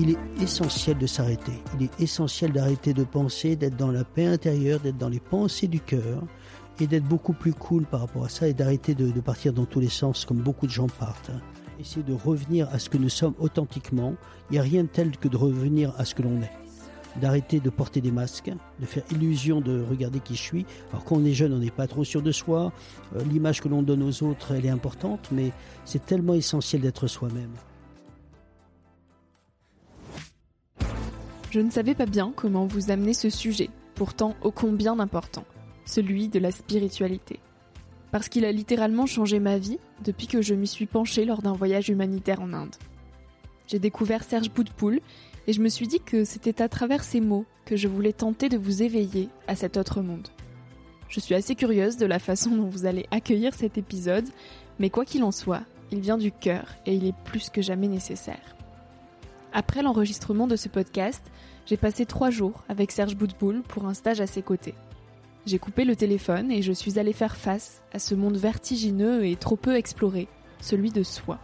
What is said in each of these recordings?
Il est essentiel de s'arrêter. Il est essentiel d'arrêter de penser, d'être dans la paix intérieure, d'être dans les pensées du cœur et d'être beaucoup plus cool par rapport à ça et d'arrêter de, partir dans tous les sens comme beaucoup de gens partent. Essayer de revenir à ce que nous sommes authentiquement. Il n'y a rien de tel que de revenir à ce que l'on est. D'arrêter de porter des masques, de faire illusion de regarder qui je suis. Alors quand on est jeune, on n'est pas trop sûr de soi. Euh, l'image que l'on donne aux autres, elle est importante, mais c'est tellement essentiel d'être soi-même. Je ne savais pas bien comment vous amener ce sujet, pourtant ô combien important, celui de la spiritualité. Parce qu'il a littéralement changé ma vie depuis que je m'y suis penchée lors d'un voyage humanitaire en Inde. J'ai découvert Serge Boutpoul et je me suis dit que c'était à travers ces mots que je voulais tenter de vous éveiller à cet autre monde. Je suis assez curieuse de la façon dont vous allez accueillir cet épisode, mais quoi qu'il en soit, il vient du cœur et il est plus que jamais nécessaire. Après l'enregistrement de ce podcast, j'ai passé trois jours avec Serge Boutboul pour un stage à ses côtés. J'ai coupé le téléphone et je suis allée faire face à ce monde vertigineux et trop peu exploré, celui de soi.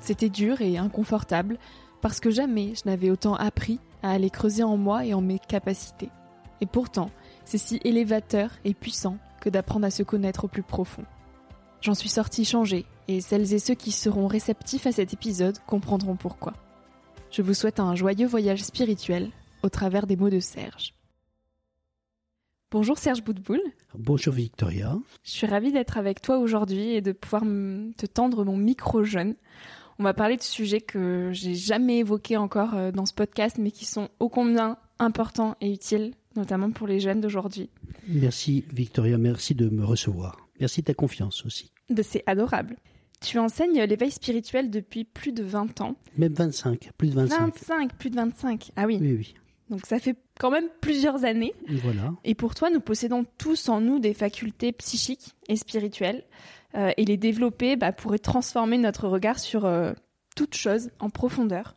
C'était dur et inconfortable parce que jamais je n'avais autant appris à aller creuser en moi et en mes capacités. Et pourtant, c'est si élévateur et puissant que d'apprendre à se connaître au plus profond. J'en suis sortie changée, et celles et ceux qui seront réceptifs à cet épisode comprendront pourquoi. Je vous souhaite un joyeux voyage spirituel au travers des mots de Serge. Bonjour Serge Boutboul. Bonjour Victoria. Je suis ravie d'être avec toi aujourd'hui et de pouvoir te tendre mon micro jeune. On va parler de sujets que j'ai jamais évoqués encore euh, dans ce podcast, mais qui sont ô combien importants et utiles, notamment pour les jeunes d'aujourd'hui. Merci Victoria, merci de me recevoir. Merci de ta confiance aussi. Ben, c'est adorable. Tu enseignes l'éveil spirituel depuis plus de 20 ans. Même 25, plus de 25. 25, plus de 25. Ah oui. Oui, oui. Donc ça fait quand même plusieurs années. Voilà. Et pour toi, nous possédons tous en nous des facultés psychiques et spirituelles. Euh, et les développer bah, pourrait transformer notre regard sur euh, toute chose en profondeur.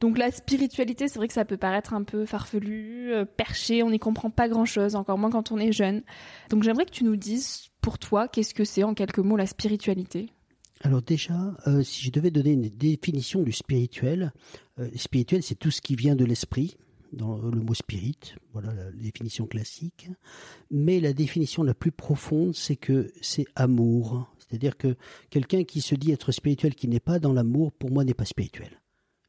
Donc la spiritualité, c'est vrai que ça peut paraître un peu farfelu, euh, perché, on n'y comprend pas grand-chose, encore moins quand on est jeune. Donc j'aimerais que tu nous dises, pour toi, qu'est-ce que c'est en quelques mots la spiritualité? Alors déjà, euh, si je devais donner une définition du spirituel, euh, spirituel c'est tout ce qui vient de l'esprit, dans le mot spirit, voilà la définition classique. Mais la définition la plus profonde, c'est que c'est amour. C'est-à-dire que quelqu'un qui se dit être spirituel, qui n'est pas dans l'amour, pour moi n'est pas spirituel.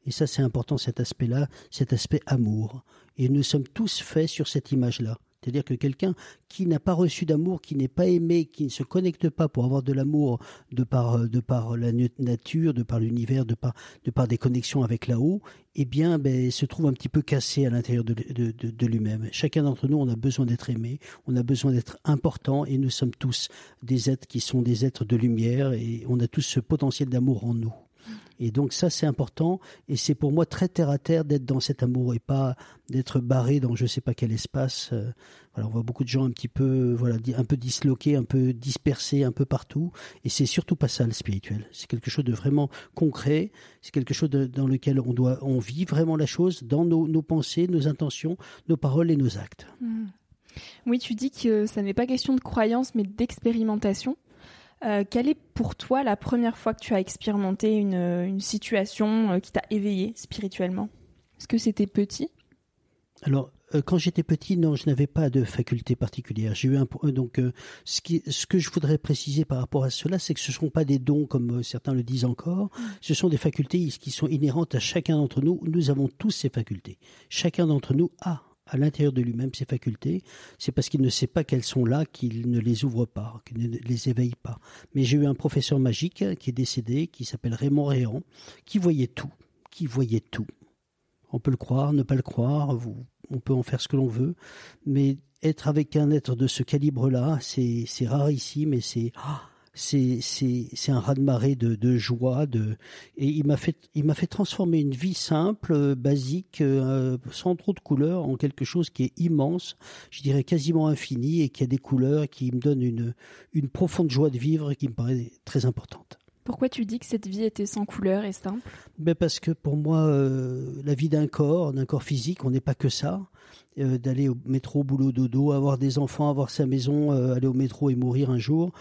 Et ça, c'est important, cet aspect-là, cet aspect amour. Et nous sommes tous faits sur cette image-là. C'est-à-dire que quelqu'un qui n'a pas reçu d'amour, qui n'est pas aimé, qui ne se connecte pas pour avoir de l'amour de par de par la nature, de par l'univers, de par de par des connexions avec là-haut, eh bien, ben, se trouve un petit peu cassé à l'intérieur de, de lui-même. Chacun d'entre nous, on a besoin d'être aimé, on a besoin d'être important, et nous sommes tous des êtres qui sont des êtres de lumière, et on a tous ce potentiel d'amour en nous. Et donc ça c'est important et c'est pour moi très terre à terre d'être dans cet amour et pas d'être barré dans je sais pas quel espace. Euh, voilà, on voit beaucoup de gens un petit peu voilà un peu disloqués, un peu dispersés un peu partout et c'est surtout pas ça le spirituel. C'est quelque chose de vraiment concret, c'est quelque chose dans lequel on doit on vit vraiment la chose dans nos, nos pensées, nos intentions, nos paroles et nos actes. Mmh. Oui, tu dis que ça n'est pas question de croyance mais d'expérimentation. Euh, quelle est pour toi la première fois que tu as expérimenté une, une situation euh, qui t'a éveillé spirituellement? Est-ce que c'était petit? Alors, euh, quand j'étais petit, non, je n'avais pas de faculté particulière. J'ai eu un donc ce qui ce que je voudrais préciser par rapport à cela, c'est que ce ne sont pas des dons comme certains le disent encore. Mm. Ce sont des facultés qui sont inhérentes à chacun d'entre nous. Nous avons tous ces facultés. Chacun d'entre nous a à l'intérieur de lui-même ses facultés, c'est parce qu'il ne sait pas qu'elles sont là qu'il ne les ouvre pas, qu'il ne les éveille pas. Mais j'ai eu un professeur magique qui est décédé, qui s'appelle Raymond Réan, qui voyait tout, qui voyait tout. On peut le croire, ne pas le croire, on peut en faire ce que l'on veut, mais être avec un être de ce calibre-là, c'est rarissime et c'est... Ah, c'est c'est un raz de marée de, de joie de et il m'a fait il m'a fait transformer une vie simple euh, basique euh, sans trop de couleurs en quelque chose qui est immense je dirais quasiment infini et qui a des couleurs qui me donne une une profonde joie de vivre et qui me paraît très importante pourquoi tu dis que cette vie était sans couleur et simple? Ben parce que pour moi, euh, la vie d'un corps, d'un corps physique, on n'est pas que ça. Euh, d'aller au métro, boulot, dodo, avoir des enfants, avoir sa maison, euh, aller au métro et mourir un jour,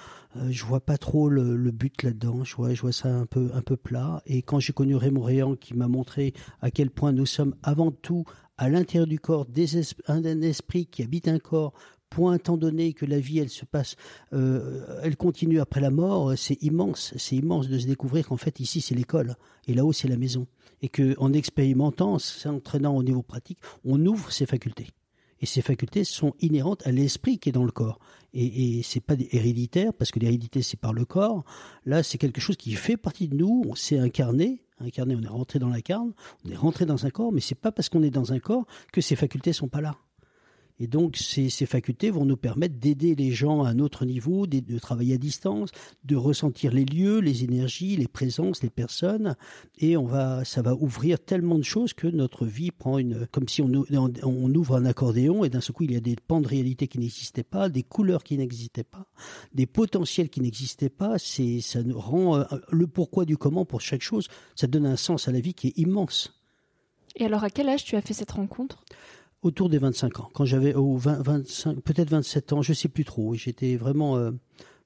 je vois pas trop le, but là-dedans. Je vois, je ça un peu, un peu plat. Et quand j'ai connu Raymond Réan, qui m'a montré à quel point nous sommes avant tout à l'intérieur du corps un esprit qui habite un corps point étant donné que la vie elle se passe, euh, elle continue après la mort, c'est immense, c'est immense de se découvrir qu'en fait ici c'est l'école et là-haut c'est la maison et que en expérimentant, s'entraînant au niveau pratique, on ouvre ses facultés. Et ces facultés sont inhérentes à l'esprit qui est dans le corps. Et, et c'est pas héréditaire parce que l'hérédité c'est par le corps. Là, c'est quelque chose qui fait partie de nous. On s'est incarné. Incarné, on est rentré dans la carne. On est rentré dans un corps, mais c'est pas parce qu'on est dans un corps que ces facultés sont pas là. Et donc ces, ces facultés vont nous permettre d'aider les gens à un autre niveau, de, travailler à distance, de ressentir les lieux, les énergies, les présences, les personnes, et on va, ça va ouvrir tellement de choses que notre vie prend une, comme si on, on ouvre un accordéon et d'un seul coup il y a des pans de réalité qui n'existaient pas, des couleurs qui n'existaient pas, des potentiels qui n'existaient pas. Ça nous rend euh, le pourquoi du comment pour chaque chose. Ça donne un sens à la vie qui est immense. Et alors, à quel âge tu as fait cette rencontre? Autour des 25 ans. Quand j'avais oh, 20, 25, peut-être 27 ans, je sais plus trop. J'étais vraiment euh,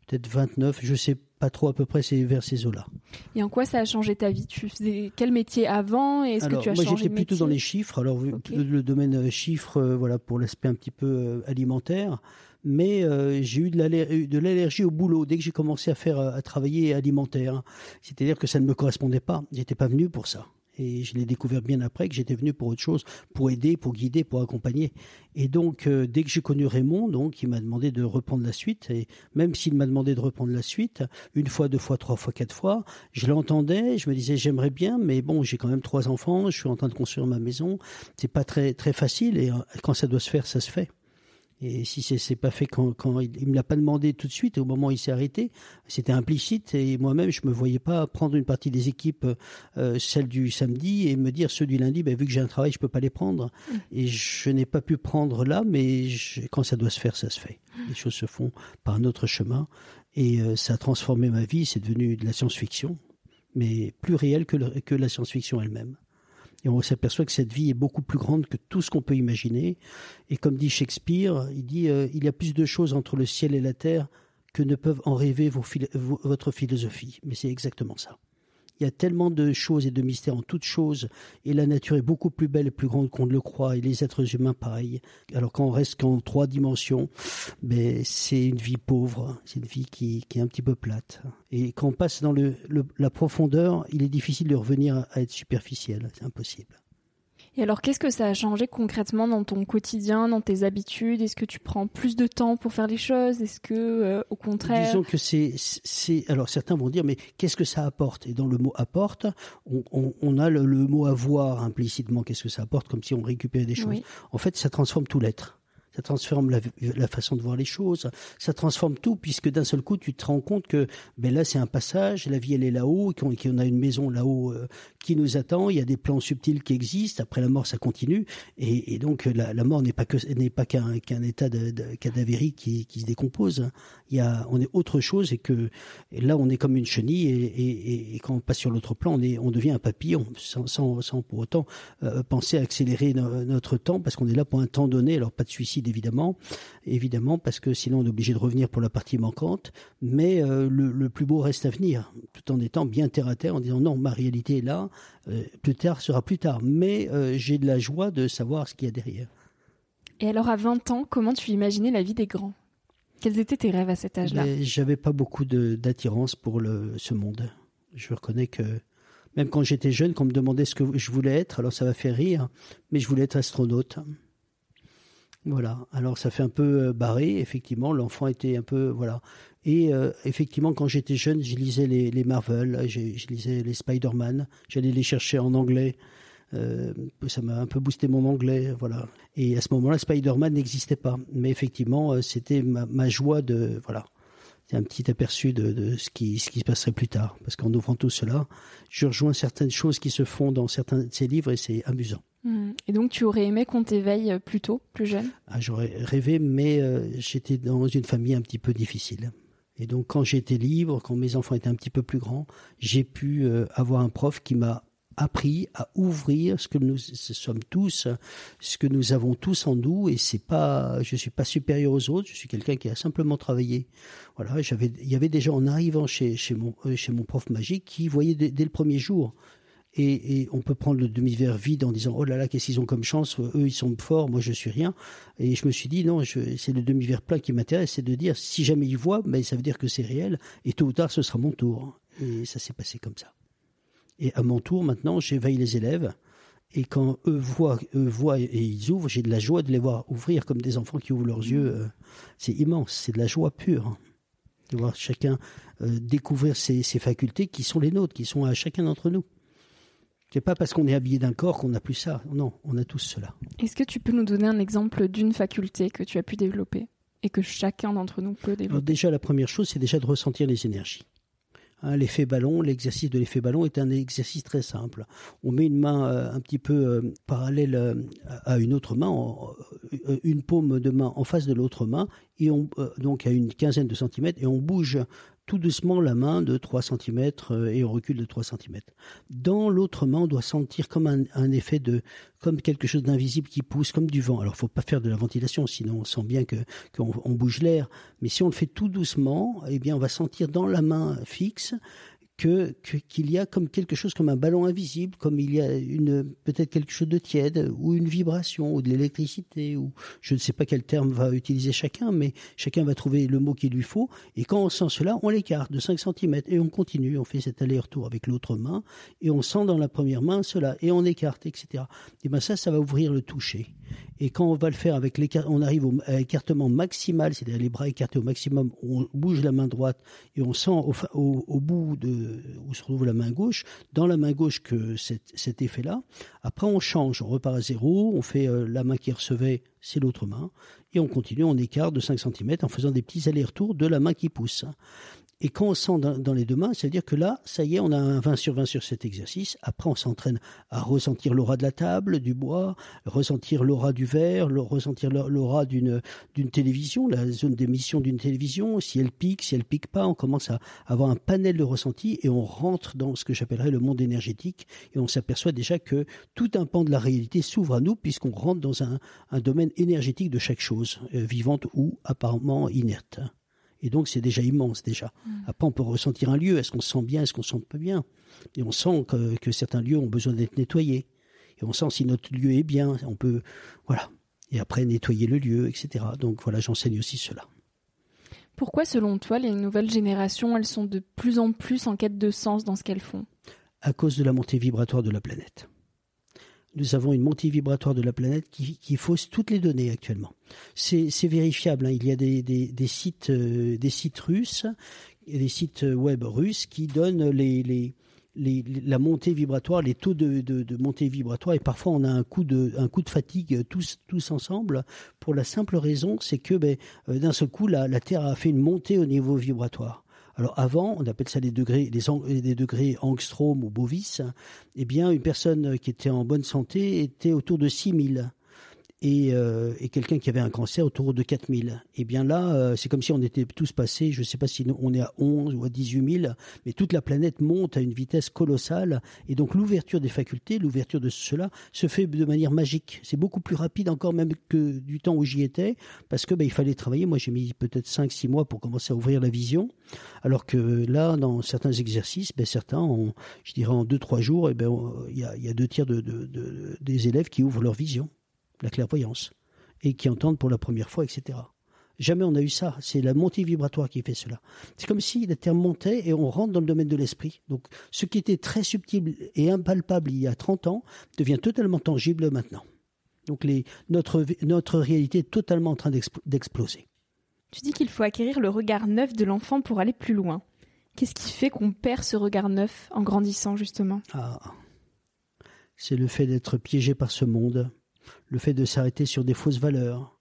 peut-être 29, je sais pas trop à peu près, c'est vers ces eaux-là. Et en quoi ça a changé ta vie? Tu faisais quel métier avant? Et est-ce que tu as moi, changé j'étais plutôt dans les chiffres. Alors okay. le, domaine euh, chiffres, euh, voilà pour l'aspect un petit peu euh, alimentaire. Mais j'ai eu de l'allergie au boulot dès que j'ai commencé à faire à travailler alimentaire. C'est-à-dire que ça ne me correspondait pas. J'étais pas venu pour ça et je l'ai découvert bien après que j'étais venu pour autre chose, pour aider, pour guider, pour accompagner. Et donc euh, dès que j'ai connu Raymond, donc il m'a demandé de reprendre la suite et même s'il m'a demandé de reprendre la suite une fois, deux fois, trois fois, quatre fois, je l'entendais, je me disais j'aimerais bien, mais bon j'ai quand même trois enfants, je suis en train de construire ma maison, c'est pas très très facile et euh, quand ça doit se faire, ça se fait. Et si c'est pas fait quand, quand il, il me l'a pas demandé tout de suite, au moment où il s'est arrêté, c'était implicite et moi-même je me voyais pas prendre une partie des équipes, euh, celle du samedi et me dire ceux du lundi, ben, vu que j'ai un travail, je peux pas les prendre. Mm. Et je n'ai pas pu prendre là, mais je, quand ça doit se faire, ça se fait. Les choses se font par un autre chemin et euh, ça a transformé ma vie. C'est devenu de la science-fiction, mais plus réel que, le, que la science-fiction elle-même. Et on s'aperçoit que cette vie est beaucoup plus grande que tout ce qu'on peut imaginer. Et comme dit Shakespeare, il dit euh, il y a plus de choses entre le ciel et la terre que ne peuvent en rêver vos, votre philosophie. Mais c'est exactement ça. Il y a tellement de choses et de mystères en toutes choses, et la nature est beaucoup plus belle et plus grande qu'on ne le croit, et les êtres humains pareil. Alors quand on reste qu'en trois dimensions, ben c'est une vie pauvre, c'est une vie qui, est un petit peu plate. Et quand on passe dans la profondeur, il est difficile de revenir à être superficiel, c'est impossible. Et alors, qu'est-ce que ça a changé concrètement dans ton quotidien, dans tes habitudes? Est-ce que tu prends plus de temps pour faire les choses? Est-ce que, euh, au contraire Disons que c'est, c'est. Alors, certains vont dire, mais qu'est-ce que ça apporte? Et dans le mot apporte, on, on, on a le, mot avoir implicitement. Qu'est-ce que ça apporte? Comme si on récupérait des choses. En fait, ça transforme tout l'être ça transforme la, façon de voir les choses, ça transforme tout puisque d'un seul coup tu te rends compte que ben là c'est un passage, la vie elle est là-haut, qu'on a une maison là-haut euh, qui nous attend, il y a des plans subtils qui existent, après la mort ça continue et, donc la, mort n'est pas qu'un état de, de cadavérique qui, se décompose, il y a on est autre chose et que là on est comme une chenille et, quand on passe sur l'autre plan on est on devient un papillon sans, sans, sans pour autant euh, penser à accélérer notre temps parce qu'on est là pour un temps donné, alors pas de suicide évidemment, évidemment parce que sinon on est obligé de revenir pour la partie manquante. Mais euh, le, plus beau reste à venir, tout en étant bien terre à terre, en disant non, ma réalité est là, euh, plus tard sera plus tard. Mais euh, j'ai de la joie de savoir ce qu'il y a derrière. Et alors à 20 ans, comment tu imaginais la vie des grands? Quels étaient tes rêves à cet âge-là? J'avais pas beaucoup d'attirance pour le, ce monde. Je reconnais que même quand j'étais jeune, quand on me demandait ce que je voulais être, alors ça va faire rire, mais je voulais être astronaute. Voilà. Alors ça fait un peu euh, barré, effectivement. L'enfant était un peu voilà. Et euh, effectivement, quand j'étais jeune, je lisais les, Marvel, je, lisais les Spider-Man. J'allais les chercher en anglais. Euh, ça m'a un peu boosté mon anglais, voilà. Et à ce moment-là, Spider-Man n'existait pas. Mais effectivement, c'était ma, ma, joie de voilà. C'est un petit aperçu de, de, ce qui ce qui se passerait plus tard. Parce qu'en ouvrant tout cela, je rejoins certaines choses qui se font dans certains de ces livres et c'est amusant. Hmm. Et donc tu aurais aimé qu'on t'éveille plus tôt, plus jeune? Ah, J'aurais rêvé, mais euh, j'étais dans une famille un petit peu difficile. Et donc quand j'étais libre, quand mes enfants étaient un petit peu plus grands, j'ai pu euh, avoir un prof qui m'a appris à ouvrir ce que nous sommes tous, ce que nous avons tous en nous, et c'est pas, je suis pas supérieur aux autres, je suis quelqu'un qui a simplement travaillé. Voilà, j'avais, il y avait déjà en arrivant chez chez mon chez mon prof magique qui voyait dès le premier jour. Et, et, on peut prendre le demi-verre vide en disant oh là là qu'est-ce qu'ils ont comme chance eux ils sont forts moi je suis rien. Et je me suis dit non c'est le demi-verre plein qui m'intéresse c'est de dire si jamais ils voient ben ça veut dire que c'est réel et tôt ou tard ce sera mon tour. Et ça s'est passé comme ça et à mon tour maintenant j'éveille les élèves et quand eux voient, eux voient et ils ouvrent, j'ai de la joie de les voir ouvrir comme des enfants qui ouvrent leurs yeux. Euh, c'est immense, c'est de la joie pure de voir chacun euh, découvrir ses, ses facultés qui sont les nôtres, qui sont à chacun d'entre nous. C'est pas parce qu'on est habillé d'un corps qu'on n'a plus ça. Non, on a tous cela. Est-ce que tu peux nous donner un exemple d'une faculté que tu as pu développer et que chacun d'entre nous peut développer? Déjà, la première chose, c'est déjà de ressentir les énergies. Hein, l'effet ballon, l'exercice de l'effet ballon est un exercice très simple. On met une main euh, un petit peu euh, parallèle euh, à une autre main, une paume de main en face de l'autre main, donc à une quinzaine de centimètres, et on bouge tout doucement la main de 3 cm euh, et on recule de 3 cm. Dans l'autre main, on doit sentir comme un, effet de, comme quelque chose d'invisible qui pousse, comme du vent. Alors, faut pas faire de la ventilation, sinon on sent bien que qu'on bouge l'air. Mais si on le fait tout doucement, eh bien, on va sentir dans la main fixe que qu'il y a comme quelque chose comme un ballon invisible, comme il y a une peut-être quelque chose de tiède ou une vibration ou de l'électricité ou je ne sais pas quel terme va utiliser chacun, mais chacun va trouver le mot qu'il lui faut. Et quand on sent cela, on l'écarte de 5 cm et on continue, on fait cet aller-retour avec l'autre main et on sent dans la première main cela et on écarte, etc. Et ben ça, ça va ouvrir le toucher. Et quand on va le faire avec l'écart, arrive au écartement maximal, c'est-à-dire les bras écartés au maximum, on bouge la main droite et on sent au, bout de où se trouve la main gauche, dans la main gauche que cet, cet effet-là. Après, on change, on repart à zéro, on fait euh, la main qui recevait, c'est l'autre main, et on continue, on écarte de 5 cm en faisant des petits allers-retours de la main qui pousse. Et quand on sent dans, les deux mains, c'est-à-dire que là, ça y est, on a un 20 sur 20 sur cet exercice. Après, on s'entraîne à ressentir l'aura de la table, du bois, ressentir l'aura du verre, ressentir l'aura d'une d'une télévision, la zone d'émission d'une télévision. Si elle pique, si elle pique pas, on commence à avoir un panel de ressentis et on rentre dans ce que j'appellerais le monde énergétique et on s'aperçoit déjà que tout un pan de la réalité s'ouvre à nous puisqu'on rentre dans un, un domaine énergétique de chaque chose, euh, vivante ou apparemment inerte. Et donc c'est déjà immense déjà. Mmh. Après on peut ressentir un lieu, est-ce qu'on se sent bien, est-ce qu'on se sent pas bien? Et on sent que, que certains lieux ont besoin d'être nettoyés. Et on sent si notre lieu est bien, on peut voilà. Et après nettoyer le lieu, etc. Donc voilà, j'enseigne aussi cela. Pourquoi selon toi les nouvelles générations, elles sont de plus en plus en quête de sens dans ce qu'elles font? À cause de la montée vibratoire de la planète nous avons une montée vibratoire de la planète qui, fausse toutes les données actuellement. C'est vérifiable. Hein. Il y a des, sites, euh, des sites russes, des sites web russes qui donnent les, les, la montée vibratoire, les taux de, montée vibratoire, et parfois on a un coup de, fatigue tous, ensemble, pour la simple raison, c'est que ben, euh, d'un seul coup, la Terre a fait une montée au niveau vibratoire. Alors avant, on appelle ça les degrés, les, les degrés angstrom ou bovis. Eh bien, une personne qui était en bonne santé était autour de 6000 et, euh, et quelqu'un qui avait un cancer autour de 4000. Et bien là, euh, c'est comme si on était tous passés, je ne sais pas si on est à 11 ou à 18 000, mais toute la planète monte à une vitesse colossale. Et donc l'ouverture des facultés, l'ouverture de cela, se fait de manière magique. C'est beaucoup plus rapide encore même que du temps où j'y étais, parce que ben, il fallait travailler. Moi, j'ai mis peut-être 5-6 mois pour commencer à ouvrir la vision, alors que là, dans certains exercices, ben, certains, je dirais en 2-3 jours, eh ben, il y a, deux tiers de, de, de, des élèves qui ouvrent leur vision la clairvoyance, et qui entendent pour la première fois, etc. Jamais on a eu ça. C'est la montée vibratoire qui fait cela. C'est comme si la Terre montait et on rentre dans le domaine de l'esprit. Donc, ce qui était très subtil et impalpable il y a 30 ans devient totalement tangible maintenant. Donc, les, notre, notre réalité est totalement en train d'exploser. Tu dis qu'il faut acquérir le regard neuf de l'enfant pour aller plus loin. Qu'est-ce qui fait qu'on perd ce regard neuf en grandissant, justement? Ah, c'est le fait d'être piégé par ce monde, le fait de s'arrêter sur des fausses valeurs,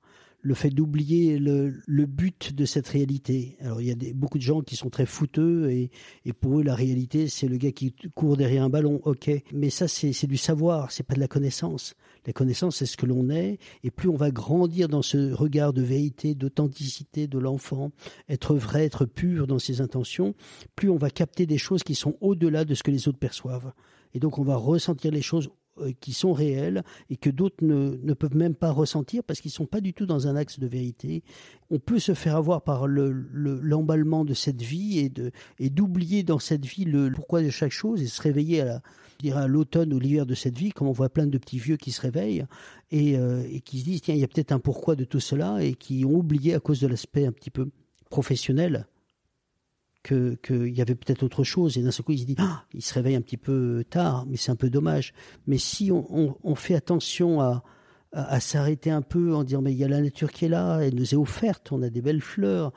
le fait d'oublier le, le, but de cette réalité. Alors il y a beaucoup de gens qui sont très fouteux et, et pour eux la réalité c'est le gars qui court derrière un ballon, ok. Mais ça c'est du savoir, c'est pas de la connaissance. La connaissance c'est ce que l'on est et plus on va grandir dans ce regard de vérité, d'authenticité de l'enfant, être vrai, être pur dans ses intentions, plus on va capter des choses qui sont au-delà de ce que les autres perçoivent. Et donc on va ressentir les choses qui sont réels et que d'autres ne, ne, peuvent même pas ressentir parce qu'ils sont pas du tout dans un axe de vérité. On peut se faire avoir par le l'emballement de cette vie et d'oublier dans cette vie le pourquoi de chaque chose et se réveiller à à l'automne ou l'hiver de cette vie, comme on voit plein de petits vieux qui se réveillent et, euh, et qui se disent tiens il y a peut-être un pourquoi de tout cela et qui ont oublié à cause de l'aspect un petit peu professionnel qu'il y avait peut-être autre chose. Et d'un seul coup, il se dit, ah, il se réveille un petit peu tard, mais c'est un peu dommage. Mais si on, fait attention à, à, à s'arrêter un peu en disant, mais il y a la nature qui est là, elle nous est offerte, on a des belles fleurs.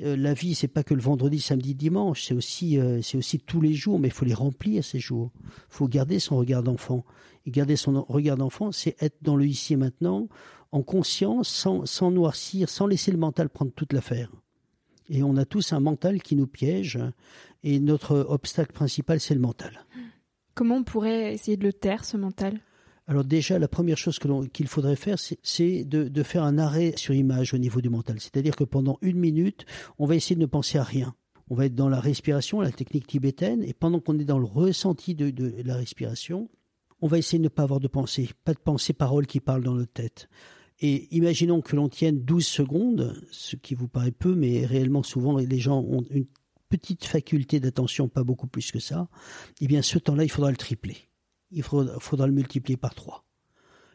Euh, la vie, c'est pas que le vendredi, samedi, dimanche, c'est aussi, euh, c'est aussi tous les jours, mais il faut les remplir ces jours. Il faut garder son regard d'enfant. Et garder son regard d'enfant, c'est être dans le ici et maintenant, en conscience, sans, sans noircir, sans laisser le mental prendre toute l'affaire. Et on a tous un mental qui nous piège. Et notre obstacle principal, c'est le mental. Comment on pourrait essayer de le taire, ce mental? Alors déjà, la première chose qu'il faudrait faire, c'est de, de, faire un arrêt sur image au niveau du mental. C'est-à-dire que pendant une minute, on va essayer de ne penser à rien. On va être dans la respiration, la technique tibétaine, et pendant qu'on est dans le ressenti de, de, la respiration, on va essayer de ne pas avoir de pensée, pas de pensée parole qui parle dans notre tête. Et imaginons que l'on tienne 12 secondes, ce qui vous paraît peu, mais réellement souvent les gens ont une petite faculté d'attention, pas beaucoup plus que ça. Eh bien, ce temps-là, il faudra le tripler. Il faudra, le multiplier par 3.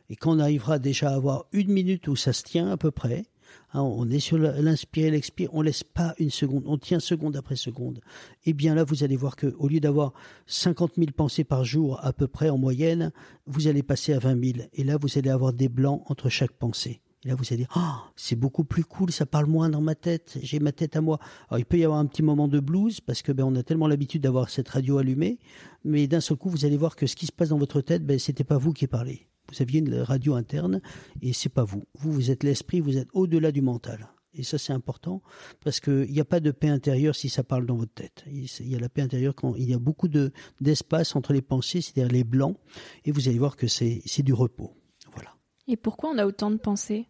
Et quand on arrivera déjà à avoir une minute où ça se tient à peu près, on est sur l'inspire et l'expire, on laisse pas une seconde, on tient seconde après seconde. Et bien là, vous allez voir que au lieu d'avoir 50 000 pensées par jour à peu près en moyenne, vous allez passer à 20 000. Et là, vous allez avoir des blancs entre chaque pensée. Et là, vous allez dire, ah, c'est beaucoup plus cool, ça parle moins dans ma tête, j'ai ma tête à moi. Alors, il peut y avoir un petit moment de blues, parce que ben, on a tellement l'habitude d'avoir cette radio allumée, mais d'un seul coup, vous allez voir que ce qui se passe dans votre tête, ben, c'était pas vous qui parlez. Vous aviez une radio interne et c'est pas vous. Vous, vous êtes l'esprit, vous êtes au-delà du mental. Et ça, c'est important parce qu'il n'y a pas de paix intérieure si ça parle dans votre tête. Il y a la paix intérieure quand il y a beaucoup de d'espace entre les pensées, c'est-à-dire les blancs, et vous allez voir que c'est c'est du repos. Voilà. Et pourquoi on a autant de pensées?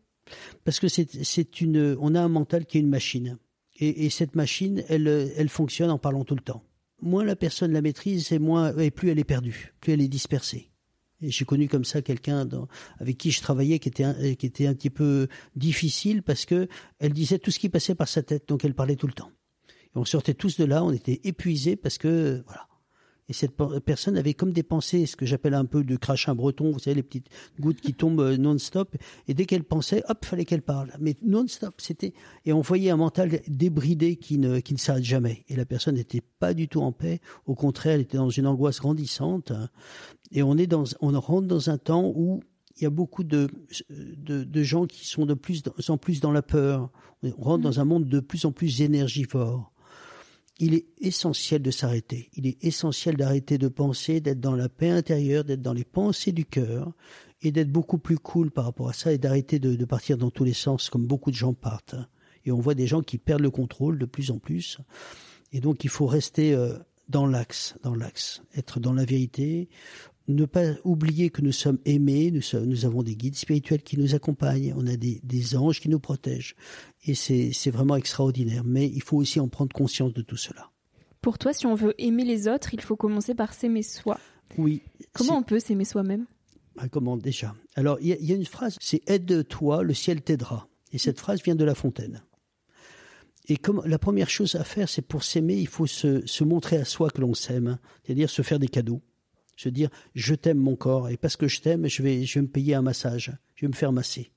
Parce que c'est c'est une on a un mental qui est une machine, et, et cette machine, elle elle fonctionne en parlant tout le temps. Moins la personne la maîtrise, et moins et plus elle est perdue, plus elle est dispersée. J'ai connu comme ça quelqu'un avec qui je travaillais qui était un, qui était un petit peu difficile parce que elle disait tout ce qui passait par sa tête, donc elle parlait tout le temps. Et on sortait tous de là, on était épuisés parce que voilà. Et cette personne avait comme des pensées, ce que j'appelle un peu de crachin breton, vous savez, les petites gouttes qui tombent euh, non-stop. Et dès qu'elle pensait, hop, fallait qu'elle parle. Mais non-stop, c'était, et on voyait un mental débridé qui ne, qui ne s'arrête jamais. Et la personne n'était pas du tout en paix. Au contraire, elle était dans une angoisse grandissante. Et on est dans, on rentre dans un temps où il y a beaucoup de, de, de gens qui sont de plus en plus dans la peur. On rentre dans un monde de plus en plus énergivore il est essentiel de s'arrêter. Il est essentiel d'arrêter de penser, d'être dans la paix intérieure, d'être dans les pensées du cœur et d'être beaucoup plus cool par rapport à ça et d'arrêter de, partir dans tous les sens comme beaucoup de gens partent. Et on voit des gens qui perdent le contrôle de plus en plus. Et donc il faut rester euh, dans l'axe, dans l'axe, être dans la vérité, ne pas oublier que nous sommes aimés, nous, nous avons des guides spirituels qui nous accompagnent, on a des, des anges qui nous protègent. Et c'est vraiment extraordinaire. Mais il faut aussi en prendre conscience de tout cela. Pour toi, si on veut aimer les autres, il faut commencer par s'aimer soi. Oui. Comment on peut s'aimer soi-même? Ah, Comment déjà? Alors, il y, y, a une phrase, c'est aide-toi, le ciel t'aidera. Et cette phrase vient de La Fontaine. Et comme la première chose à faire, c'est pour s'aimer, il faut se, se montrer à soi que l'on s'aime, c'est-à-dire se faire des cadeaux. Se dire, je t'aime mon corps, et parce que je t'aime, je vais, je vais me payer un massage, je vais me faire masser.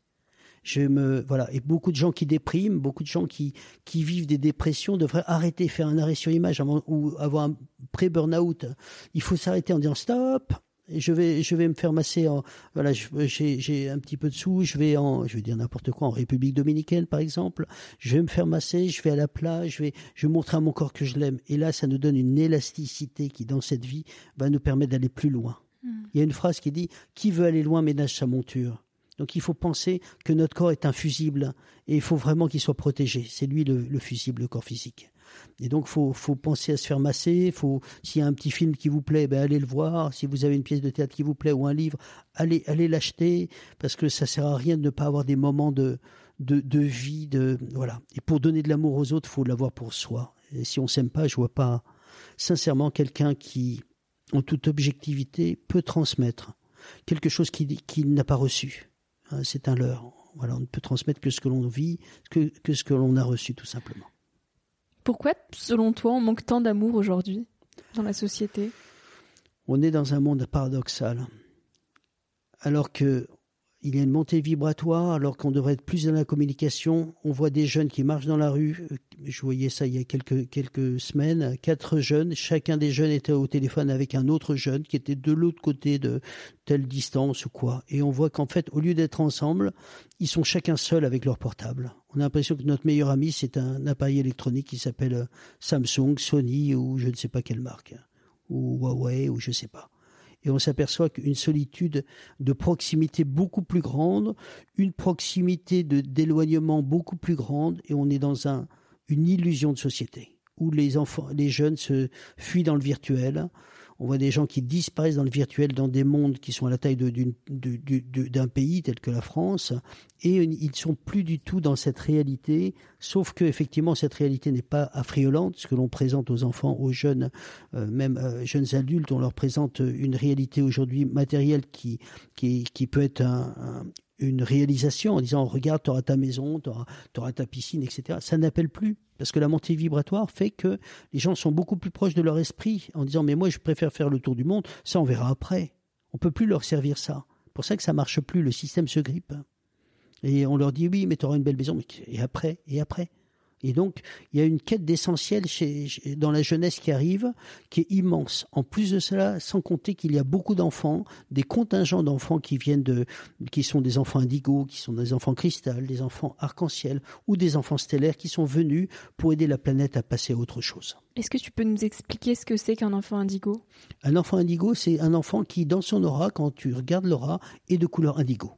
Je me, voilà. Et beaucoup de gens qui dépriment, beaucoup de gens qui, qui vivent des dépressions devraient arrêter, faire un arrêt sur image ou avoir un pré-burnout. Il faut s'arrêter en disant stop, je vais je vais me faire masser en voilà j'ai un petit peu de sous je vais en je vais dire n'importe quoi en République dominicaine par exemple. Je vais me faire masser je vais à la plage je vais je vais montrer à mon corps que je l'aime. Et là ça nous donne une élasticité qui dans cette vie va nous permettre d'aller plus loin. Hmm. il y a une phrase qui dit qui veut aller loin ménage sa monture donc il faut penser que notre corps est un fusible et il faut vraiment qu'il soit protégé. C'est lui le, le fusible le corps physique et donc, faut, faut penser à se faire masser. Faut, s'il y a un petit film qui vous plaît, ben allez le voir. Si vous avez une pièce de théâtre qui vous plaît ou un livre, allez, allez l'acheter parce que ça sert à rien de ne pas avoir des moments de, de, de vie, de voilà. Et pour donner de l'amour aux autres, faut l'avoir pour soi. Et si on s'aime pas, je vois pas sincèrement quelqu'un qui, en toute objectivité, peut transmettre quelque chose qu'il qui n'a pas reçu. Hein, c'est un leurre. Voilà, on ne peut transmettre que ce que l'on vit, que, que ce que l'on a reçu, tout simplement. Pourquoi, selon toi, on manque tant d'amour aujourd'hui dans la société? On est dans un monde paradoxal. Alors que il y a une montée vibratoire, alors qu'on devrait être plus dans la communication. On voit des jeunes qui marchent dans la rue. Je voyais ça il y a quelques, quelques semaines. Quatre jeunes. Chacun des jeunes était au téléphone avec un autre jeune qui était de l'autre côté de telle distance ou quoi. Et on voit qu'en fait, au lieu d'être ensemble, ils sont chacun seul avec leur portable. On a l'impression que notre meilleur ami, c'est un appareil électronique qui s'appelle Samsung, Sony ou je ne sais pas quelle marque. Ou Huawei ou je ne sais pas et on s'aperçoit qu'une solitude de proximité beaucoup plus grande, une proximité de d'éloignement beaucoup plus grande, et on est dans un, une illusion de société où les enfants, les jeunes se fuient dans le virtuel, on voit des gens qui disparaissent dans le virtuel dans des mondes qui sont à la taille d'un pays tel que la France, et ils sont plus du tout dans cette réalité, sauf que effectivement cette réalité n'est pas affriolante, ce que l'on présente aux enfants, aux jeunes, euh, même euh, jeunes adultes, on leur présente une réalité aujourd'hui matérielle qui peut être un, une réalisation en disant regarde, tu auras ta maison, tu auras, ta piscine, etc. Ça n'appelle plus parce que la montée vibratoire fait que les gens sont beaucoup plus proches de leur esprit en disant mais moi je préfère faire le tour du monde, ça on verra après. On peut plus leur servir ça. Pour ça que ça marche plus, le système se grippe. Et on leur dit oui, mais tu auras une belle maison, mais et après, et après? Et donc, il y a une quête d'essentiel chez, dans la jeunesse qui arrive, qui est immense. En plus de cela, sans compter qu'il y a beaucoup d'enfants, des contingents d'enfants qui viennent de, qui sont des enfants indigos, qui sont des enfants cristal, des enfants arc-en-ciel ou des enfants stellaires qui sont venus pour aider la planète à passer à autre chose. Est-ce que tu peux nous expliquer ce que c'est qu'un enfant indigo? Un enfant indigo, c'est un enfant qui, dans son aura, quand tu regardes l'aura, est de couleur indigo.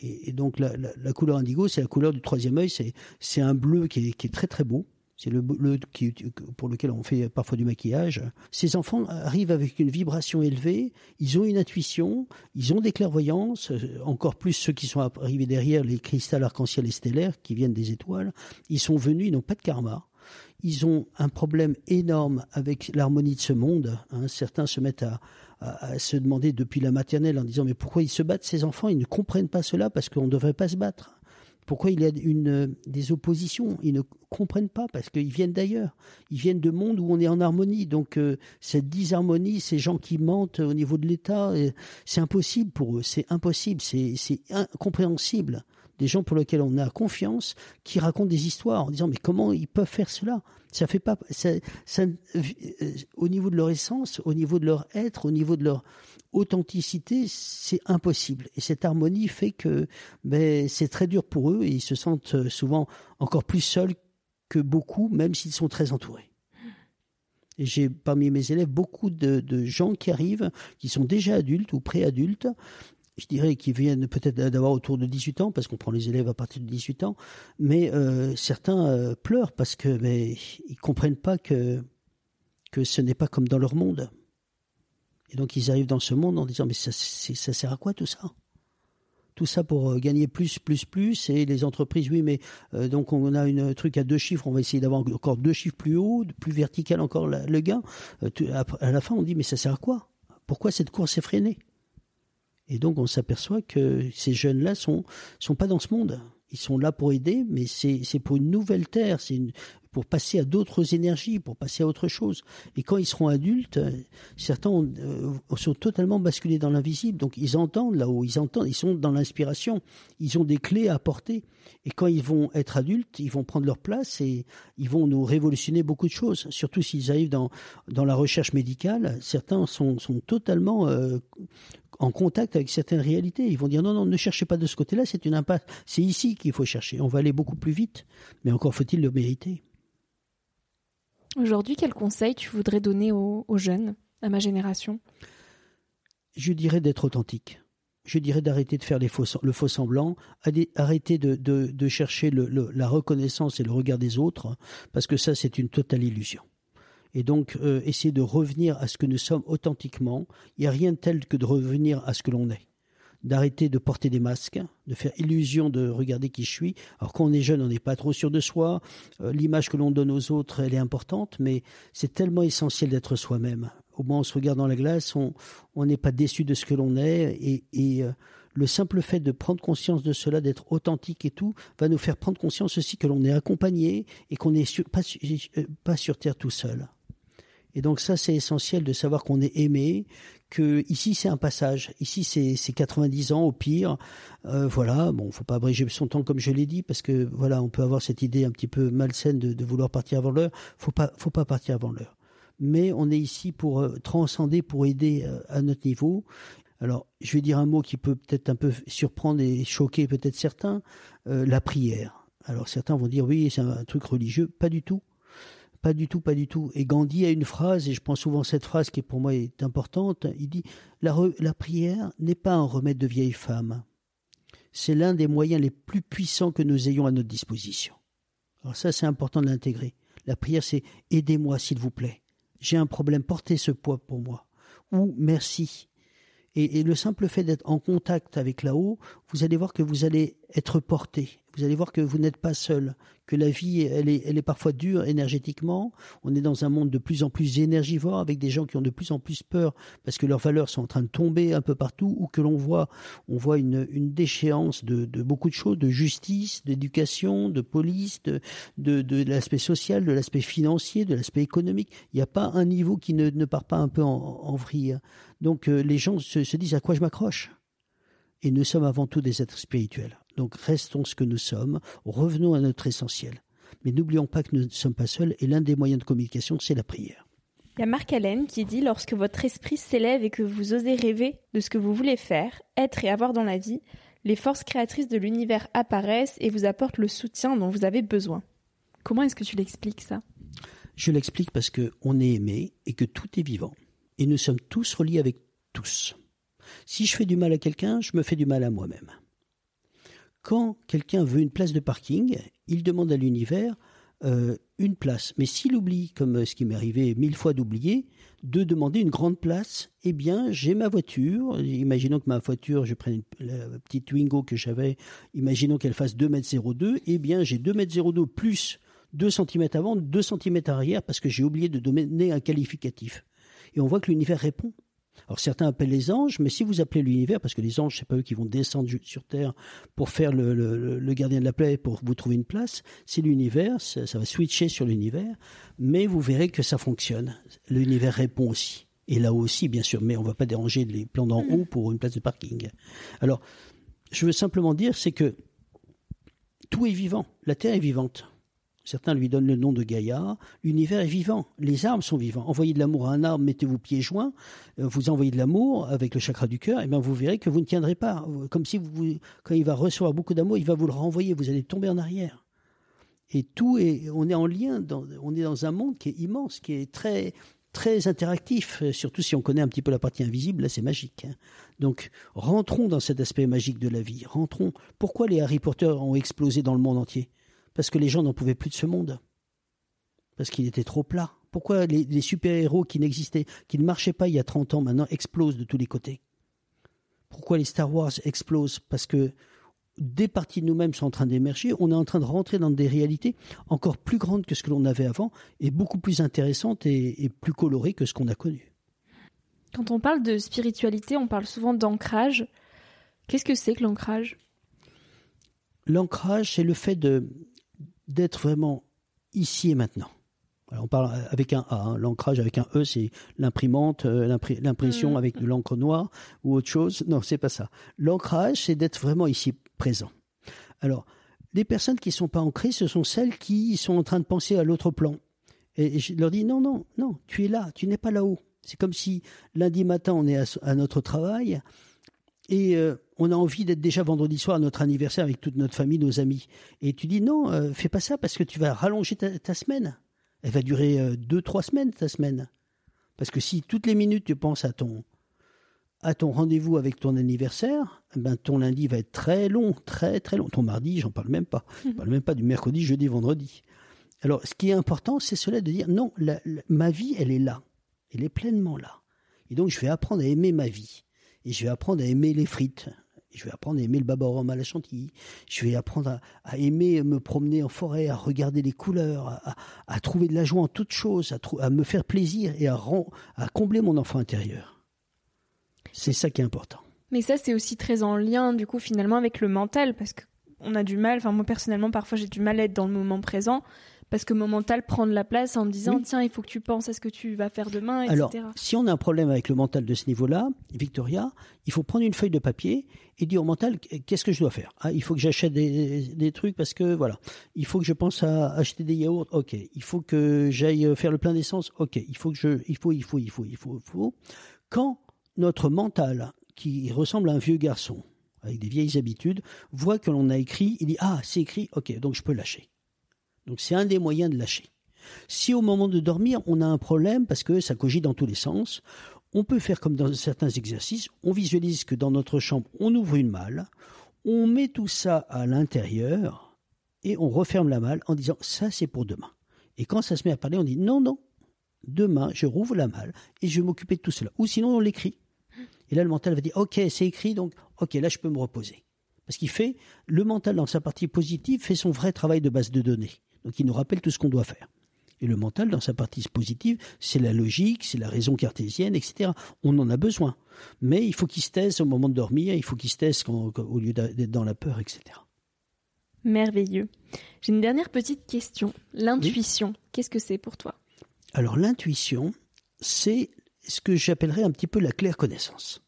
Et, donc la, couleur indigo, c'est la couleur du troisième œil. C'est c'est un bleu qui est, qui est très très beau. C'est le bleu qui, pour lequel on fait parfois du maquillage. Ces enfants arrivent avec une vibration élevée, ils ont une intuition, ils ont des clairvoyances, euh, encore plus ceux qui sont arrivés derrière, les cristals arc-en-ciel et stellaires qui viennent des étoiles. Ils sont venus, ils n'ont pas de karma. Ils ont un problème énorme avec l'harmonie de ce monde. Hein. Certains se mettent à, à, se demander depuis la maternelle en disant mais pourquoi ils se battent ces enfants? Ils ne comprennent pas cela parce qu'on ne devrait pas se battre. Pourquoi il y a une, des oppositions? Ils ne comprennent pas parce qu'ils viennent d'ailleurs. Ils viennent de mondes où on est en harmonie. Donc euh, cette disharmonie, ces gens qui mentent au niveau de l'État, euh, c'est impossible pour eux. C'est impossible. C'est incompréhensible des gens pour lesquels on a confiance, qui racontent des histoires en disant mais comment ils peuvent faire cela? Ça fait pas ça, euh, au niveau de leur essence, au niveau de leur être, au niveau de leur authenticité, c'est impossible. Et cette harmonie fait que ben c'est très dur pour eux et ils se sentent euh, souvent encore plus seuls que beaucoup, même s'ils sont très entourés. J'ai parmi mes élèves beaucoup de, de, gens qui arrivent, qui sont déjà adultes ou préadultes, je dirais qu'ils viennent peut-être d'avoir autour de 18 ans, parce qu'on prend les élèves à partir de 18 ans, mais euh, certains euh, pleurent parce que mais, ils comprennent pas que ce n'est pas comme dans leur monde. Et donc ils arrivent dans ce monde en disant mais ça, ça sert à quoi tout ça? Tout ça pour euh, gagner plus, plus, plus, et les entreprises, oui, mais donc on a un truc à deux chiffres, on va essayer d'avoir encore deux chiffres plus haut, plus vertical encore le gain. à la fin, on dit mais ça sert à quoi? Pourquoi cette course effrénée et donc on s'aperçoit que ces jeunes-là sont sont pas dans ce monde. Ils sont là pour aider, mais c'est pour une nouvelle terre, c'est pour passer à d'autres énergies, pour passer à autre chose. Et quand ils seront adultes, certains euh, sont totalement basculés dans l'invisible. Donc ils entendent là-haut, ils entendent, ils sont dans l'inspiration. Ils ont des clés à apporter. Et quand ils vont être adultes, ils vont prendre leur place et ils vont nous révolutionner beaucoup de choses. Surtout s'ils arrivent dans dans la recherche médicale, certains sont sont totalement euh, en contact avec certaines réalités. Ils vont dire non, non, ne cherchez pas de ce côté-là, c'est une impasse. C'est ici qu'il faut chercher. On va aller beaucoup plus vite, mais encore faut-il le mériter. Aujourd'hui, quel conseil tu voudrais donner aux, jeunes, à ma génération? Je dirais d'être authentique. Je dirais d'arrêter de faire les faux, le faux semblant, arrêter de, de, chercher la reconnaissance et le regard des autres, parce que ça, c'est une totale illusion et donc euh, essayer de revenir à ce que nous sommes authentiquement. Il n'y a rien de tel que de revenir à ce que l'on est. D'arrêter de porter des masques, de faire illusion de regarder qui je suis. Alors quand on est jeune, on n'est pas trop sûr de soi. Euh, l'image que l'on donne aux autres, elle est importante, mais c'est tellement essentiel d'être soi-même. Au moins, on se regarde dans la glace, on n'est pas déçu de ce que l'on est, et, euh, le simple fait de prendre conscience de cela, d'être authentique et tout, va nous faire prendre conscience aussi que l'on est accompagné et qu'on n'est pas sur terre tout seul. Et donc ça, c'est essentiel de savoir qu'on est aimé, que ici c'est un passage, ici c'est 90 ans au pire. Euh, voilà, bon, faut pas abréger son temps comme je l'ai dit, parce que voilà, on peut avoir cette idée un petit peu malsaine de, vouloir partir avant l'heure. Faut pas, faut pas partir avant l'heure. Mais on est ici pour euh, transcender, pour aider euh, à notre niveau. Alors, je vais dire un mot qui peut peut-être un peu surprendre et choquer peut-être certains, la prière. Alors certains vont dire oui, c'est un truc religieux, pas du tout. Pas du tout, pas du tout. Et Gandhi a une phrase, et je prends souvent cette phrase qui pour moi est importante, il dit la, prière n'est pas un remède de vieille femme. C'est l'un des moyens les plus puissants que nous ayons à notre disposition. Alors ça, c'est important de l'intégrer. La prière, c'est aidez-moi, s'il vous plaît. J'ai un problème, portez ce poids pour moi. Ou merci. Et, et le simple fait d'être en contact avec là-haut, vous allez voir que vous allez être porté vous allez voir que vous n'êtes pas seul, que la vie, elle est, elle est parfois dure énergétiquement. On est dans un monde de plus en plus énergivore avec des gens qui ont de plus en plus peur parce que leurs valeurs sont en train de tomber un peu partout ou que l'on voit, on voit une, une déchéance de, beaucoup de choses, de justice, d'éducation, de police, de, de, de l'aspect social, de l'aspect financier, de l'aspect économique. Il n'y a pas un niveau qui ne, ne part pas un peu en, en vrille. Donc euh, les gens se disent à quoi je m'accroche? Et nous sommes avant tout des êtres spirituels. Donc restons ce que nous sommes, revenons à notre essentiel. Mais n'oublions pas que nous ne sommes pas seuls et l'un des moyens de communication, c'est la prière. Il y a Marc Allen qui dit lorsque votre esprit s'élève et que vous osez rêver de ce que vous voulez faire, être et avoir dans la vie, les forces créatrices de l'univers apparaissent et vous apportent le soutien dont vous avez besoin. Comment est-ce que tu l'expliques ça? Je l'explique parce que on est aimé et que tout est vivant et nous sommes tous reliés avec tous. Si je fais du mal à quelqu'un, je me fais du mal à moi-même. Quand quelqu'un veut une place de parking, il demande à l'univers euh, une place. Mais s'il oublie, comme ce qui m'est arrivé mille fois d'oublier, de demander une grande place, eh bien, j'ai ma voiture. Imaginons que ma voiture, je prenne la petite Twingo que j'avais, imaginons qu'elle fasse 2 mètres 02, eh bien, j'ai 2 mètres 02 plus 2 cm avant, 2 cm arrière parce que j'ai oublié de donner un qualificatif. Et on voit que l'univers répond. Alors certains appellent les anges, mais si vous appelez l'univers, parce que les anges, c'est pas eux qui vont descendre sur Terre pour faire le, gardien de la plaie pour vous trouver une place, c'est l'univers, ça, va switcher sur l'univers, mais vous verrez que ça fonctionne. L'univers répond aussi. Et là aussi, bien sûr, mais on va pas déranger les plans d'en haut pour une place de parking. Alors, je veux simplement dire, c'est que tout est vivant. La Terre est vivante. Certains lui donnent le nom de Gaïa. L'univers est vivant. Les arbres sont vivants. Envoyez de l'amour à un arbre, mettez-vous pieds joints, euh, vous envoyez de l'amour avec le chakra du cœur, et bien vous verrez que vous ne tiendrez pas. Comme si quand il va recevoir beaucoup d'amour, il va vous le renvoyer. Vous allez tomber en arrière. Et tout est, on est en lien, on est dans un monde qui est immense, qui est très, très interactif, euh, surtout si on connaît un petit peu la partie invisible, là c'est magique. Hein. Donc rentrons dans cet aspect magique de la vie, rentrons. Pourquoi les Harry Potter ont explosé dans le monde entier? Parce que les gens n'en pouvaient plus de ce monde. Parce qu'il était trop plat. Pourquoi les, super-héros qui n'existaient, qui ne marchaient pas il y a 30 ans maintenant explosent de tous les côtés? Pourquoi les Star Wars explosent? Parce que des parties de nous-mêmes sont en train d'émerger, on est en train de rentrer dans des réalités encore plus grandes que ce que l'on avait avant et beaucoup plus intéressantes et, et plus colorées que ce qu'on a connu. Quand on parle de spiritualité, on parle souvent d'ancrage. Qu'est-ce que c'est que l'ancrage? L'ancrage, c'est le fait de d'être vraiment ici et maintenant. on parle avec un A, hein. l'ancrage avec un E, c'est l'imprimante, euh, l'impression mm. avec de l'encre noire ou autre chose. Non, c'est pas ça. L'ancrage, c'est d'être vraiment ici présent. Alors, les personnes qui sont pas ancrées, ce sont celles qui sont en train de penser à l'autre plan. Et, je leur dis non, non, non, tu es là, tu n'es pas là-haut. C'est comme si lundi matin on est à, notre travail et euh, on a envie d'être déjà vendredi soir à notre anniversaire avec toute notre famille, nos amis. Et tu dis non, euh, fais pas ça parce que tu vas rallonger ta, semaine. Elle va durer euh, deux, trois semaines ta semaine. Parce que si toutes les minutes tu penses à ton à ton rendez-vous avec ton anniversaire, eh ben ton lundi va être très long, très très long. Ton mardi, j'en parle même pas. Je parle même pas du mercredi, jeudi, vendredi. Alors, ce qui est important, c'est cela de dire non, ma vie, elle est là, elle est pleinement là. Et donc, je vais apprendre à aimer ma vie. Et je vais apprendre à aimer les frites je vais apprendre à aimer le babarum à la chantilly. Je vais apprendre à, aimer me promener en forêt, à regarder les couleurs, à, trouver de la joie en toutes choses, à, à me faire plaisir et à, à combler mon enfant intérieur. C'est ça qui est important. Mais ça, c'est aussi très en lien, du coup, finalement, avec le mental, parce qu'on a du mal, enfin, moi, personnellement, parfois, j'ai du mal à être dans le moment présent, parce que mon mental prend de la place en me disant tiens il faut que tu penses à ce que tu vas faire demain etc. Alors si on a un problème avec le mental de ce niveau-là, Victoria, il faut prendre une feuille de papier et dire au mental qu'est-ce que je dois faire? Ah, il faut que j'achète des, des, trucs parce que voilà, il faut que je pense à acheter des yaourts. Ok, il faut que j'aille faire le plein d'essence. Ok, il faut que je, il faut, il faut, il faut, il faut, il faut. Quand notre mental qui ressemble à un vieux garçon avec des vieilles habitudes voit que l'on a écrit, il dit ah c'est écrit, ok donc je peux lâcher. Donc c'est un des moyens de lâcher. Si au moment de dormir, on a un problème parce que ça cogite dans tous les sens, on peut faire comme dans certains exercices, on visualise que dans notre chambre, on ouvre une malle, on met tout ça à l'intérieur et on referme la malle en disant ça c'est pour demain. Et quand ça se met à parler, on dit non, non, demain je rouvre la malle et je vais m'occuper de tout cela. Ou sinon on l'écrit. Et là le mental va dire ok c'est écrit donc ok là je peux me reposer. Parce qu'il fait, le mental dans sa partie positive fait son vrai travail de base de données. Donc il nous rappelle tout ce qu'on doit faire. Et le mental, dans sa partie positive, c'est la logique, c'est la raison cartésienne, etc. On en a besoin. Mais il faut qu'il se taise au moment de dormir, il faut qu'il se taise au lieu d'être dans la peur, etc. Merveilleux. J'ai une dernière petite question. L'intuition, qu'est-ce que c'est pour toi? Alors l'intuition, c'est ce que j'appellerais un petit peu la claire connaissance.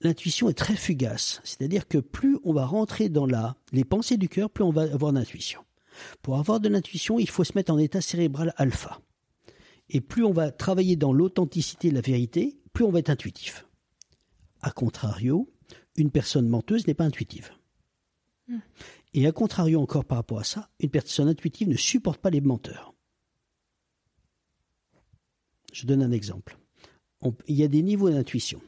L'intuition est très fugace, c'est-à-dire que plus on va rentrer dans la, les pensées du cœur, plus on va avoir d'intuition. Pour avoir de l'intuition, il faut se mettre en état cérébral alpha. Et plus on va travailler dans l'authenticité et la vérité, plus on va être intuitif. A contrario, une personne menteuse n'est pas intuitive. Hmm. Et à contrario encore par rapport à ça, une personne intuitive ne supporte pas les menteurs. Je donne un exemple. il y a des niveaux d'intuition.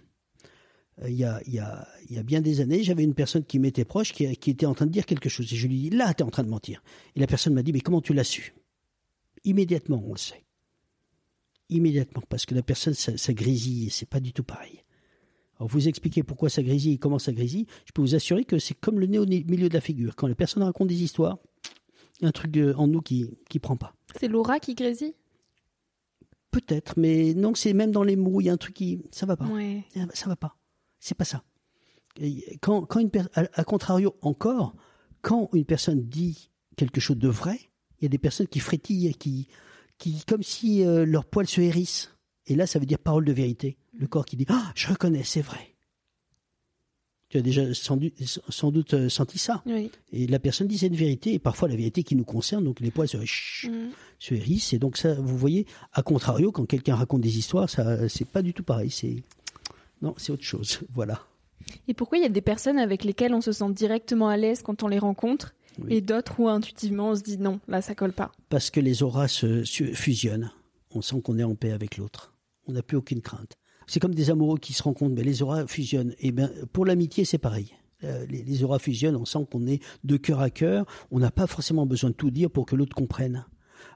Euh, il y, a, il, y a, il y a bien des années, j'avais une personne qui m'était proche, qui, qui, était en train de dire quelque chose. Et je lui dis, là, tu es en train de mentir. Et la personne m'a dit, mais comment tu l'as su? Immédiatement, on le sait. Immédiatement, parce que la personne, ça, ça grésille, et c'est pas du tout pareil. Alors, vous expliquez pourquoi ça grésille et comment ça grésille. Je peux vous assurer que c'est comme le nez au milieu de la figure. Quand les personnes racontent des histoires, un truc en nous qui qui prend pas. C'est Laura qui grésille? Peut-être, mais non, c'est même dans les mots, il y a un truc qui ça va pas. Ouais. Ça va pas. C'est pas ça. Quand quand une à, contrario encore, quand une personne dit quelque chose de vrai, il y a des personnes qui frétillent, qui qui comme si euh, leur poil se hérisse. Et là, ça veut dire parole de vérité. Le corps qui dit ah, je reconnais, c'est vrai. Tu as déjà sans, doute euh, senti ça. Oui. Et la personne dit c'est une vérité, et parfois la vérité qui nous concerne, donc les poils se, mm. se hérissent. Et donc ça, vous voyez, à contrario, quand quelqu'un raconte des histoires, ça, c'est pas du tout pareil. C'est non, c'est autre chose. Voilà. Et pourquoi il y a des personnes avec lesquelles on se sent directement à l'aise quand on les rencontre, et d'autres où intuitivement on se dit non, là ça colle pas? Parce que les auras se, fusionnent. On sent qu'on est en paix avec l'autre. On n'a plus aucune crainte. C'est comme des amoureux qui se rencontrent, mais les auras fusionnent. Et bien, pour l'amitié, c'est pareil. Euh, les, les, auras fusionnent, on sent qu'on est de cœur à cœur. On n'a pas forcément besoin de tout dire pour que l'autre comprenne.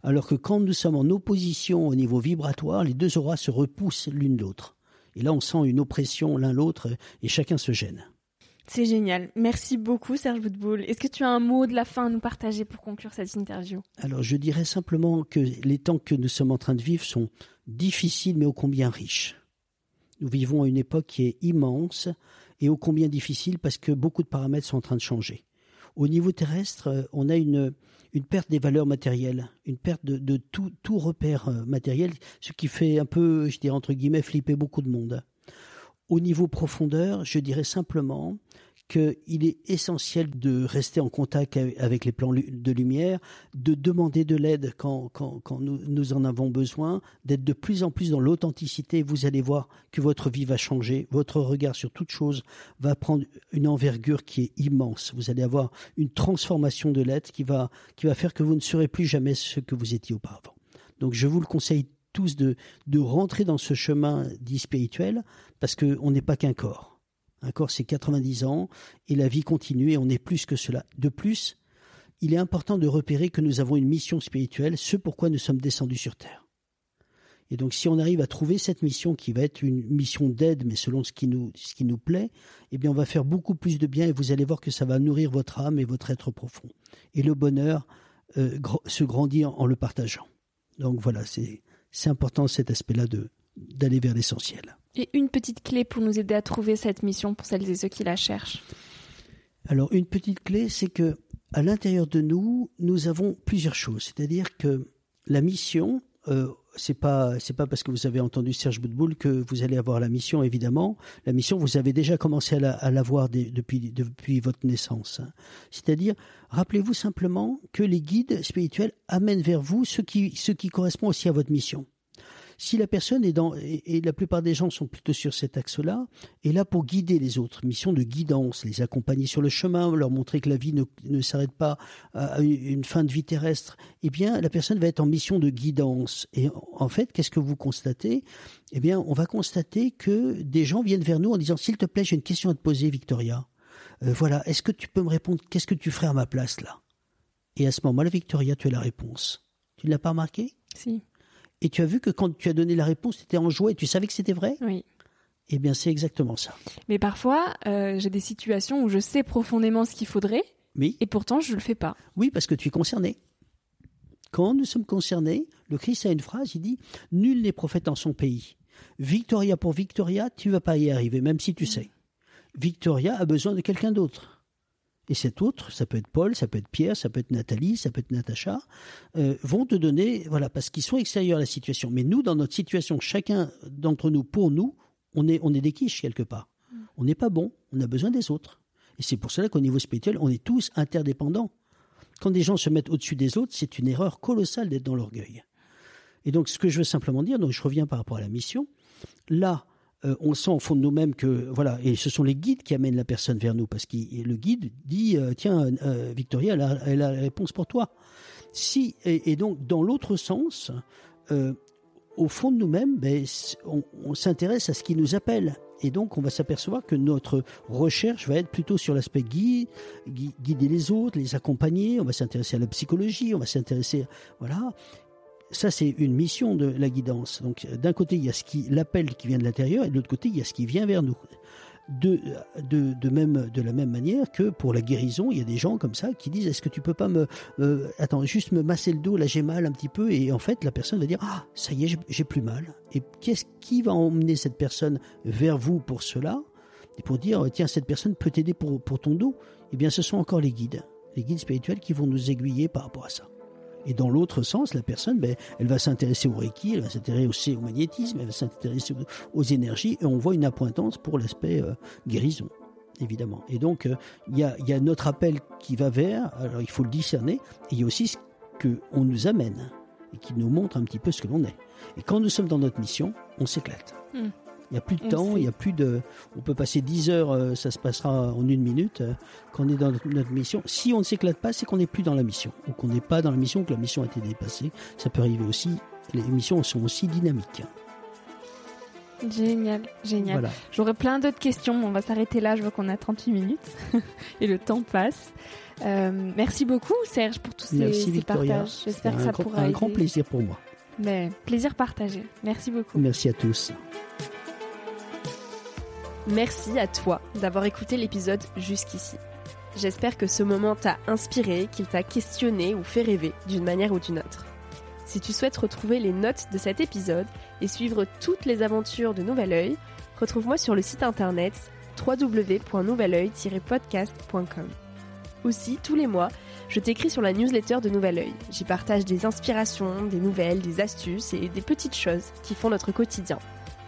Alors que quand nous sommes en opposition au niveau vibratoire, les deux auras se repoussent l'une l'autre. Et là, on sent une oppression l'un l'autre et chacun se gêne. C'est génial. Merci beaucoup, Serge Boutboul. Est-ce que tu as un mot de la fin à nous partager pour conclure cette interview? Alors, je dirais simplement que les temps que nous sommes en train de vivre sont difficiles, mais ô combien riches. Nous vivons à une époque qui est immense et ô combien difficile parce que beaucoup de paramètres sont en train de changer. Au niveau terrestre, on a une, une perte des valeurs matérielles, une perte de, de tout, tout repère euh, matériel, ce qui fait un peu, je dirais entre guillemets, flipper beaucoup de monde. Au niveau profondeur, je dirais simplement qu'il est essentiel de rester en contact avec les plans de lumière, de demander de l'aide quand, quand, nous, nous, en avons besoin, d'être de plus en plus dans l'authenticité. Vous allez voir que votre vie va changer, votre regard sur toute chose va prendre une envergure qui est immense. Vous allez avoir une transformation de l'être qui va, qui va faire que vous ne serez plus jamais ce que vous étiez auparavant. Donc je vous le conseille tous de, de rentrer dans ce chemin dit spirituel parce qu'on n'est pas qu'un corps. Corps, c'est 90 ans et la vie continue et on est plus que cela. De plus, il est important de repérer que nous avons une mission spirituelle, ce pourquoi nous sommes descendus sur Terre. Et donc, si on arrive à trouver cette mission qui va être une mission d'aide, mais selon ce qui nous, ce qui nous plaît, eh bien, on va faire beaucoup plus de bien et vous allez voir que ça va nourrir votre âme et votre être profond. Et le bonheur euh, se grandit en le partageant. Donc voilà, c'est important cet aspect-là de d'aller vers l'essentiel. Et une petite clé pour nous aider à trouver cette mission pour celles et ceux qui la cherchent. Alors une petite clé, c'est que à l'intérieur de nous, nous avons plusieurs choses. C'est-à-dire que la mission, euh, c'est pas c'est pas parce que vous avez entendu Serge Boutboul que vous allez avoir la mission évidemment. La mission, vous avez déjà commencé à l'avoir depuis depuis votre naissance. Hein. C'est-à-dire, rappelez-vous simplement que les guides spirituels amènent vers vous ce qui ce qui correspond aussi à votre mission. Si la personne est dans, et, la plupart des gens sont plutôt sur cet axe-là, est là pour guider les autres, mission de guidance, les accompagner sur le chemin, leur montrer que la vie ne, ne s'arrête pas à une fin de vie terrestre, eh bien, la personne va être en mission de guidance. Et en fait, qu'est-ce que vous constatez? Eh bien, on va constater que des gens viennent vers nous en disant, s'il te plaît, j'ai une question à te poser, Victoria. Euh, voilà, est-ce que tu peux me répondre Qu'est-ce que tu ferais à ma place là? Et à ce moment-là, Victoria, tu as la réponse. Tu ne l'as pas remarqué? Si. Et tu as vu que quand tu as donné la réponse, tu étais en joie et tu savais que c'était vrai? Oui. Eh bien, c'est exactement ça. Mais parfois, euh, j'ai des situations où je sais profondément ce qu'il faudrait. Oui. Et pourtant, je le fais pas. Oui, parce que tu es concerné. Quand nous sommes concernés, le Christ a une phrase, il dit Nul n'est prophète en son pays. Victoria pour Victoria, tu vas pas y arriver, même si tu sais. Victoria a besoin de quelqu'un d'autre et cet autre, ça peut être Paul, ça peut être Pierre, ça peut être Nathalie, ça peut être Natacha, euh, vont te donner, voilà, parce qu'ils sont extérieurs à la situation. Mais nous, dans notre situation, chacun d'entre nous, pour nous, on est, on est des quiches quelque part. On n'est pas bon, on a besoin des autres. Et c'est pour cela qu'au niveau spirituel, on est tous interdépendants. Quand des gens se mettent au-dessus des autres, c'est une erreur colossale d'être dans l'orgueil. Et donc, ce que je veux simplement dire, donc je reviens par rapport à la mission, là, euh, on sent au fond de nous-mêmes que voilà, et ce sont les guides qui amènent la personne vers nous, parce que le guide dit euh, tiens euh, Victoria, elle a, la réponse pour toi. Si et, donc dans l'autre sens, au fond de nous-mêmes, ben, on, on s'intéresse à ce qui nous appelle. Et donc, on va s'apercevoir que notre recherche va être plutôt sur l'aspect guide, guider les autres, les accompagner. On va s'intéresser à la psychologie, on va s'intéresser, voilà ça, c'est une mission de la guidance. Donc, d'un côté, il y a l'appel qui vient de l'intérieur, et de l'autre côté, il y a ce qui vient vers nous. de, même, de la même manière que pour la guérison, il y a des gens comme ça qui disent est-ce que tu peux pas me euh, attends juste me masser le dos là j'ai mal un petit peu et en fait la personne va dire ah ça y est j'ai plus mal et qu'est-ce qui va emmener cette personne vers vous pour cela? Et pour dire tiens cette personne peut t'aider pour ton dos eh bien ce sont encore les guides les guides spirituels qui vont nous aiguiller par rapport à ça et dans l'autre sens, la personne, ben, elle va s'intéresser au Reiki, elle va s'intéresser aussi au magnétisme, elle va s'intéresser aux énergies, et on voit une appointance pour l'aspect euh, guérison, évidemment. Et donc, euh, il y, a, notre appel qui va vers, alors il faut le discerner, et il y a aussi ce qu'on nous amène, et qui nous montre un petit peu ce que l'on est. Et quand nous sommes dans notre mission, on s'éclate. Hmm. Il n'y a plus de temps, il y a plus de. On peut passer 10 heures, euh, ça se passera en une minute. Euh, quand on est dans notre mission, si on ne s'éclate pas, c'est qu'on n'est plus dans la mission, ou qu'on n'est pas dans la mission, que la mission a été dépassée. Ça peut arriver aussi. Les missions sont aussi dynamiques. Génial, génial. J'aurais plein d'autres questions. On va s'arrêter là. Je vois qu'on a 38 minutes et le temps passe. Euh, merci beaucoup, Serge, pour tous ces, partages. J'espère que ça pourra. Un grand plaisir pour moi. Mais plaisir partagé. Merci beaucoup. Merci à tous. Merci à toi d'avoir écouté l'épisode jusqu'ici. J'espère que ce moment t'a inspiré, qu'il t'a questionné ou fait rêver d'une manière ou d'une autre. Si tu souhaites retrouver les notes de cet épisode et suivre toutes les aventures de Nouvel Oeil, retrouve-moi sur le site internet www.nouveloeil-podcast.com. Aussi, tous les mois, je t'écris sur la newsletter de Nouvel Oeil. J'y partage des inspirations, des nouvelles, des astuces et des petites choses qui font notre quotidien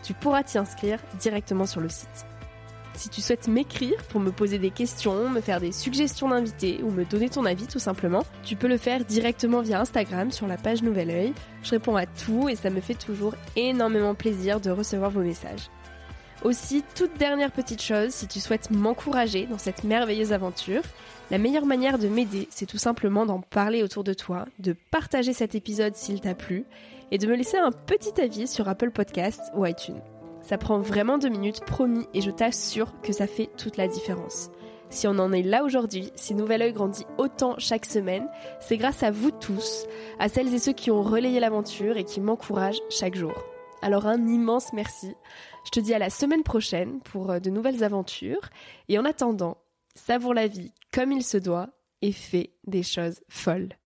tu pourras t'y inscrire directement sur le site. Si tu souhaites m'écrire pour me poser des questions, me faire des suggestions d'invités ou me donner ton avis tout simplement, tu peux le faire directement via Instagram sur la page Nouvel Oeil. Je réponds à tout et ça me fait toujours énormément plaisir de recevoir vos messages. Aussi, toute dernière petite chose, si tu souhaites m'encourager dans cette merveilleuse aventure, la meilleure manière de m'aider, c'est tout simplement d'en parler autour de toi, de partager cet épisode s'il t'a plu, et de me laisser un petit avis sur Apple Podcasts ou iTunes. Ça prend vraiment deux minutes, promis, et je t'assure que ça fait toute la différence. Si on en est là aujourd'hui, si Nouvel Oeil grandit autant chaque semaine, c'est grâce à vous tous, à celles et ceux qui ont relayé l'aventure et qui m'encouragent chaque jour. Alors un immense merci. Je te dis à la semaine prochaine pour euh, de nouvelles aventures. Et en attendant, savoure la vie comme il se doit et fais des choses folles.